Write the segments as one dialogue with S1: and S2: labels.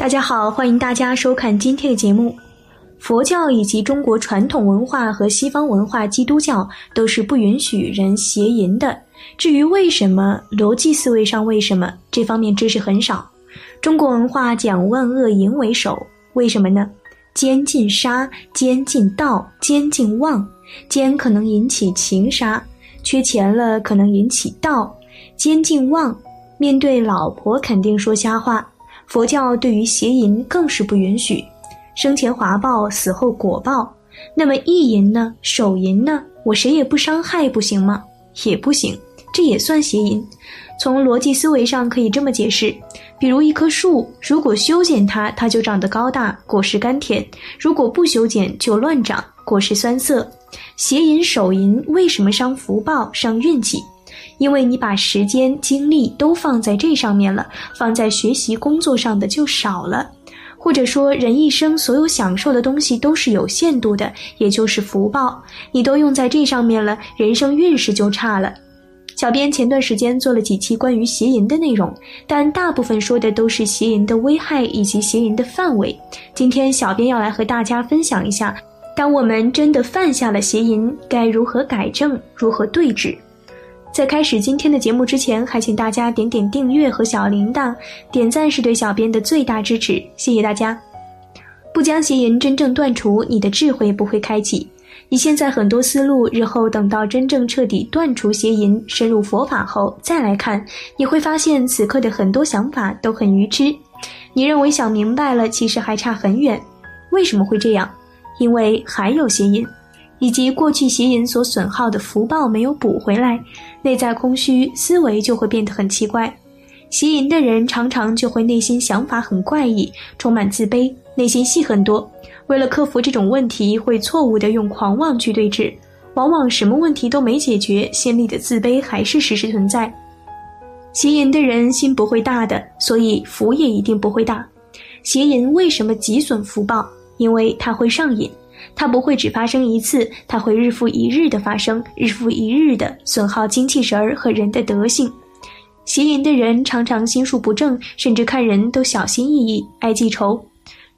S1: 大家好，欢迎大家收看今天的节目。佛教以及中国传统文化和西方文化基督教都是不允许人邪淫的。至于为什么，逻辑思维上为什么这方面知识很少。中国文化讲万恶淫为首，为什么呢？奸禁杀，奸禁盗，奸禁妄。奸可能引起情杀，缺钱了可能引起盗。奸禁妄，面对老婆肯定说瞎话。佛教对于邪淫更是不允许，生前华报，死后果报。那么意淫呢？手淫呢？我谁也不伤害，不行吗？也不行，这也算邪淫。从逻辑思维上可以这么解释：比如一棵树，如果修剪它，它就长得高大，果实甘甜；如果不修剪，就乱长，果实酸涩。邪淫、手淫为什么伤福报、伤运气？因为你把时间精力都放在这上面了，放在学习工作上的就少了，或者说人一生所有享受的东西都是有限度的，也就是福报，你都用在这上面了，人生运势就差了。小编前段时间做了几期关于邪淫的内容，但大部分说的都是邪淫的危害以及邪淫的范围。今天小编要来和大家分享一下，当我们真的犯下了邪淫，该如何改正，如何对治。在开始今天的节目之前，还请大家点点订阅和小铃铛，点赞是对小编的最大支持，谢谢大家。不将邪淫真正断除，你的智慧不会开启。你现在很多思路，日后等到真正彻底断除邪淫，深入佛法后再来看，你会发现此刻的很多想法都很愚痴。你认为想明白了，其实还差很远。为什么会这样？因为还有邪淫。以及过去邪淫所损耗的福报没有补回来，内在空虚，思维就会变得很奇怪。邪淫的人常常就会内心想法很怪异，充满自卑，内心戏很多。为了克服这种问题，会错误的用狂妄去对峙，往往什么问题都没解决，心里的自卑还是时时存在。邪淫的人心不会大的，所以福也一定不会大。邪淫为什么极损福报？因为它会上瘾。它不会只发生一次，它会日复一日的发生，日复一日的损耗精气神儿和人的德性。邪淫的人常常心术不正，甚至看人都小心翼翼，爱记仇。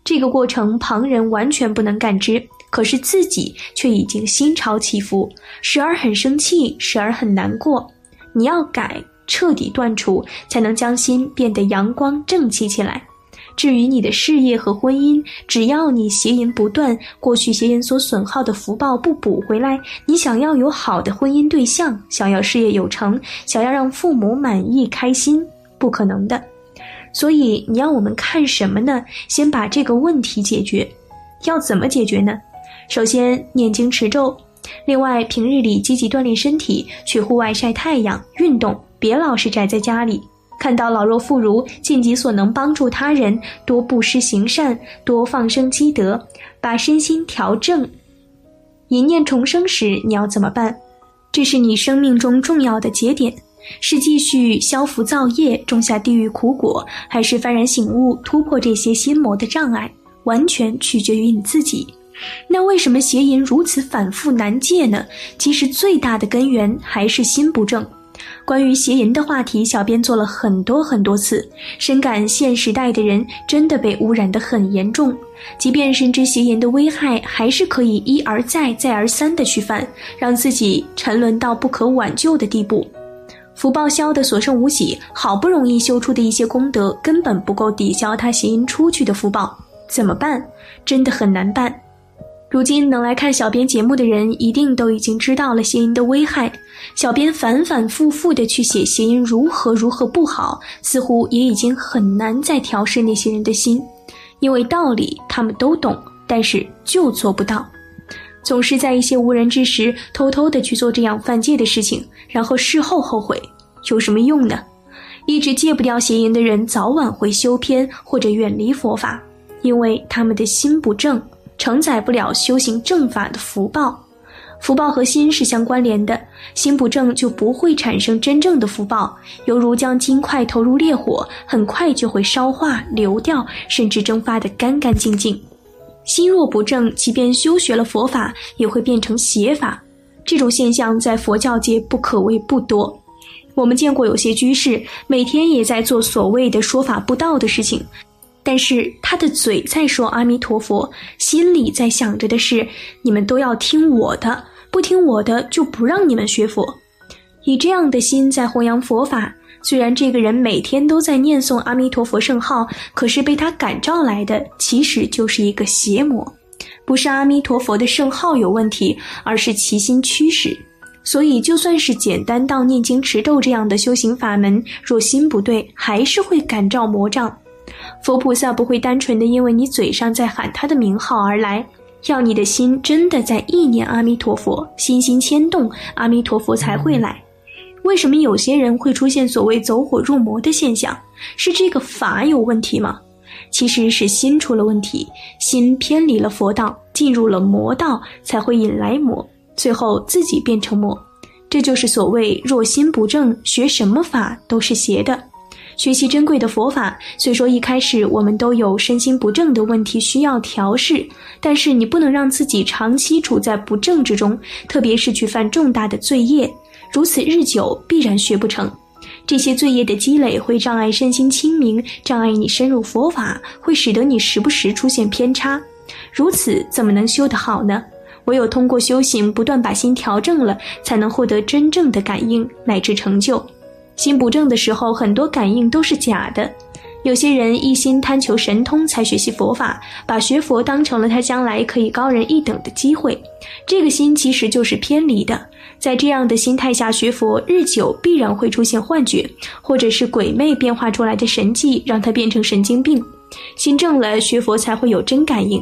S1: 这个过程旁人完全不能感知，可是自己却已经心潮起伏，时而很生气，时而很难过。你要改，彻底断除，才能将心变得阳光正气起来。至于你的事业和婚姻，只要你邪淫不断，过去邪淫所损耗的福报不补回来，你想要有好的婚姻对象，想要事业有成，想要让父母满意开心，不可能的。所以你要我们看什么呢？先把这个问题解决。要怎么解决呢？首先念经持咒，另外平日里积极锻炼身体，去户外晒太阳、运动，别老是宅在家里。看到老弱妇孺，尽己所能帮助他人，多布施行善，多放生积德，把身心调正。一念重生时，你要怎么办？这是你生命中重要的节点，是继续消福造业，种下地狱苦果，还是幡然醒悟，突破这些心魔的障碍？完全取决于你自己。那为什么邪淫如此反复难戒呢？其实最大的根源还是心不正。关于邪淫的话题，小编做了很多很多次，深感现时代的人真的被污染得很严重。即便深知邪淫的危害，还是可以一而再、再而三的去犯，让自己沉沦到不可挽救的地步。福报消得所剩无几，好不容易修出的一些功德，根本不够抵消他邪淫出去的福报，怎么办？真的很难办。如今能来看小编节目的人，一定都已经知道了邪淫的危害。小编反反复复的去写邪淫如何如何不好，似乎也已经很难再调试那些人的心，因为道理他们都懂，但是就做不到，总是在一些无人之时偷偷的去做这样犯戒的事情，然后事后后悔，有什么用呢？一直戒不掉邪淫的人，早晚会修偏或者远离佛法，因为他们的心不正。承载不了修行正法的福报，福报和心是相关联的，心不正就不会产生真正的福报。犹如将金块投入烈火，很快就会烧化流掉，甚至蒸发得干干净净。心若不正，即便修学了佛法，也会变成邪法。这种现象在佛教界不可谓不多。我们见过有些居士，每天也在做所谓的说法不道的事情。但是他的嘴在说阿弥陀佛，心里在想着的是你们都要听我的，不听我的就不让你们学佛。以这样的心在弘扬佛法，虽然这个人每天都在念诵阿弥陀佛圣号，可是被他感召来的其实就是一个邪魔，不是阿弥陀佛的圣号有问题，而是其心驱使。所以，就算是简单到念经持咒这样的修行法门，若心不对，还是会感召魔障。佛菩萨不会单纯的因为你嘴上在喊他的名号而来，要你的心真的在意念阿弥陀佛，心心牵动阿弥陀佛才会来。为什么有些人会出现所谓走火入魔的现象？是这个法有问题吗？其实是心出了问题，心偏离了佛道，进入了魔道，才会引来魔，最后自己变成魔。这就是所谓若心不正，学什么法都是邪的。学习珍贵的佛法，虽说一开始我们都有身心不正的问题需要调试，但是你不能让自己长期处在不正之中，特别是去犯重大的罪业，如此日久必然学不成。这些罪业的积累会障碍身心清明，障碍你深入佛法，会使得你时不时出现偏差。如此怎么能修得好呢？唯有通过修行，不断把心调正了，才能获得真正的感应乃至成就。心不正的时候，很多感应都是假的。有些人一心贪求神通才学习佛法，把学佛当成了他将来可以高人一等的机会。这个心其实就是偏离的。在这样的心态下学佛，日久必然会出现幻觉，或者是鬼魅变化出来的神迹，让他变成神经病。心正了，学佛才会有真感应。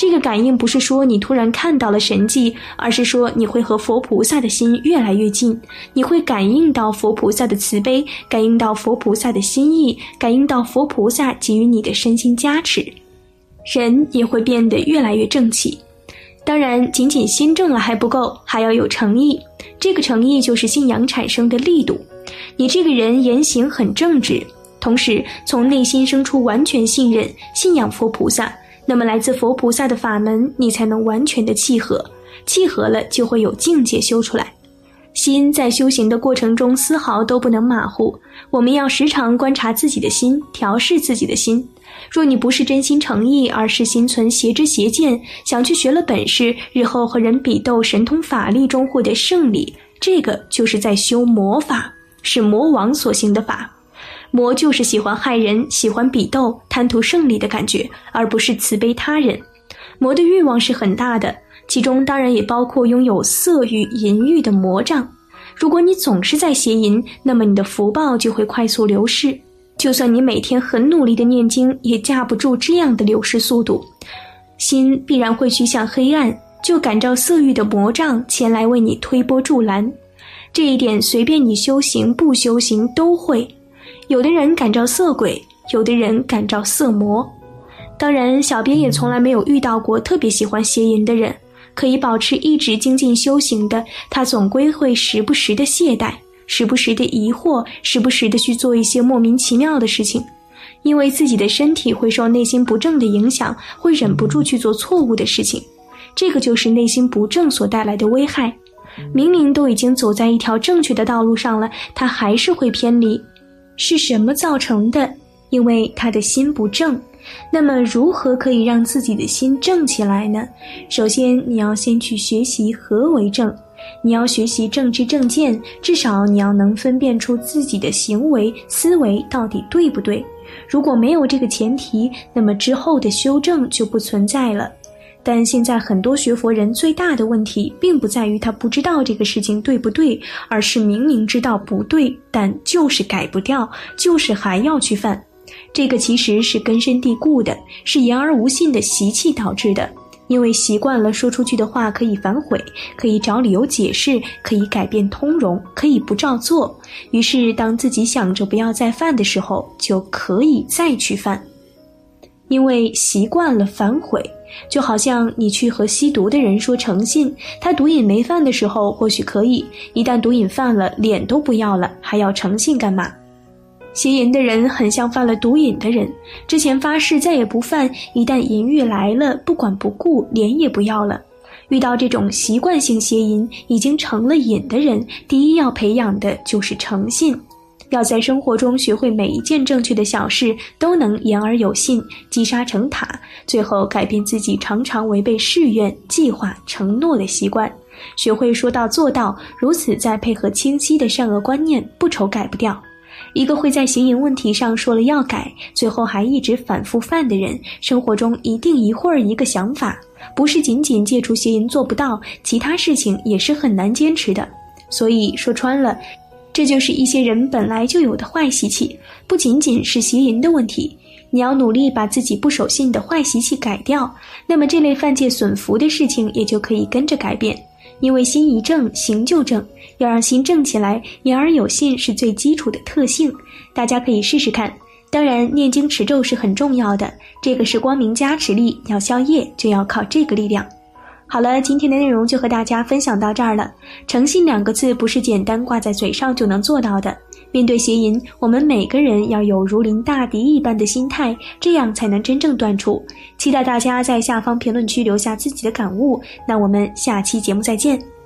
S1: 这个感应不是说你突然看到了神迹，而是说你会和佛菩萨的心越来越近，你会感应到佛菩萨的慈悲，感应到佛菩萨的心意，感应到佛菩萨给予你的身心加持，人也会变得越来越正气。当然，仅仅心正了还不够，还要有诚意。这个诚意就是信仰产生的力度。你这个人言行很正直，同时从内心生出完全信任、信仰佛菩萨。那么，来自佛菩萨的法门，你才能完全的契合，契合了就会有境界修出来。心在修行的过程中丝毫都不能马虎，我们要时常观察自己的心，调试自己的心。若你不是真心诚意，而是心存邪知邪见，想去学了本事，日后和人比斗，神通法力中获得胜利，这个就是在修魔法，是魔王所行的法。魔就是喜欢害人，喜欢比斗，贪图胜利的感觉，而不是慈悲他人。魔的欲望是很大的，其中当然也包括拥有色欲、淫欲的魔障。如果你总是在邪淫，那么你的福报就会快速流逝。就算你每天很努力的念经，也架不住这样的流逝速度。心必然会趋向黑暗，就感召色欲的魔障前来为你推波助澜。这一点，随便你修行不修行都会。有的人感召色鬼，有的人感召色魔。当然，小编也从来没有遇到过特别喜欢邪淫的人。可以保持一直精进修行的，他总归会时不时的懈怠，时不时的疑惑，时不时的去做一些莫名其妙的事情，因为自己的身体会受内心不正的影响，会忍不住去做错误的事情。这个就是内心不正所带来的危害。明明都已经走在一条正确的道路上了，他还是会偏离。是什么造成的？因为他的心不正。那么，如何可以让自己的心正起来呢？首先，你要先去学习何为正，你要学习正知正见，至少你要能分辨出自己的行为思维到底对不对。如果没有这个前提，那么之后的修正就不存在了。但现在很多学佛人最大的问题，并不在于他不知道这个事情对不对，而是明明知道不对，但就是改不掉，就是还要去犯。这个其实是根深蒂固的，是言而无信的习气导致的。因为习惯了说出去的话可以反悔，可以找理由解释，可以改变通融，可以不照做。于是，当自己想着不要再犯的时候，就可以再去犯。因为习惯了反悔，就好像你去和吸毒的人说诚信，他毒瘾没犯的时候或许可以，一旦毒瘾犯了，脸都不要了，还要诚信干嘛？邪淫的人很像犯了毒瘾的人，之前发誓再也不犯，一旦淫欲来了，不管不顾，脸也不要了。遇到这种习惯性邪淫已经成了瘾的人，第一要培养的就是诚信。要在生活中学会每一件正确的小事都能言而有信，积沙成塔，最后改变自己常常违背誓愿、计划、承诺的习惯，学会说到做到，如此再配合清晰的善恶观念，不愁改不掉。一个会在邪淫问题上说了要改，最后还一直反复犯的人，生活中一定一会儿一个想法，不是仅仅戒除邪淫做不到，其他事情也是很难坚持的。所以说穿了，这就是一些人本来就有的坏习气，不仅仅是邪淫的问题。你要努力把自己不守信的坏习气改掉，那么这类犯戒损福的事情也就可以跟着改变。因为心一正，行就正。要让心正起来，言而有信是最基础的特性。大家可以试试看。当然，念经持咒是很重要的，这个是光明加持力，要消业就要靠这个力量。好了，今天的内容就和大家分享到这儿了。诚信两个字不是简单挂在嘴上就能做到的。面对邪淫，我们每个人要有如临大敌一般的心态，这样才能真正断除。期待大家在下方评论区留下自己的感悟。那我们下期节目再见。